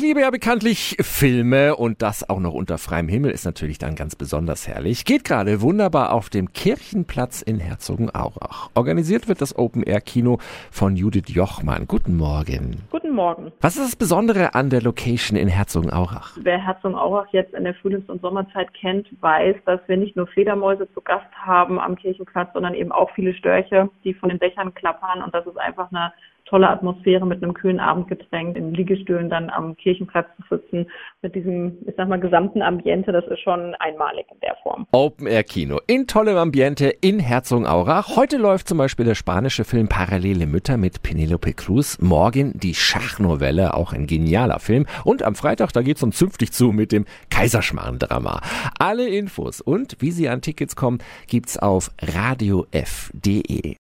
Ich liebe ja bekanntlich Filme und das auch noch unter freiem Himmel ist natürlich dann ganz besonders herrlich. Geht gerade wunderbar auf dem Kirchenplatz in Herzogenaurach. Organisiert wird das Open Air Kino von Judith Jochmann. Guten Morgen. Guten Morgen. Was ist das Besondere an der Location in Herzogenaurach? Wer Herzogenaurach jetzt in der Frühlings- und Sommerzeit kennt, weiß, dass wir nicht nur Fledermäuse zu Gast haben am Kirchenplatz, sondern eben auch viele Störche, die von den Dächern klappern und das ist einfach eine tolle Atmosphäre mit einem kühlen Abendgetränk in Liegestühlen dann am Kirchenplatz zu sitzen mit diesem, ich sag mal, gesamten Ambiente, das ist schon einmalig in der Form. Open Air Kino in tollem Ambiente in Herzogenaurach. Heute läuft zum Beispiel der spanische Film Parallele Mütter mit Penelope Cruz. Morgen die Schachnovelle, auch ein genialer Film. Und am Freitag, da geht's um zünftig zu mit dem Kaiserschmarrn-Drama. Alle Infos und wie Sie an Tickets kommen, gibt's auf radiof.de.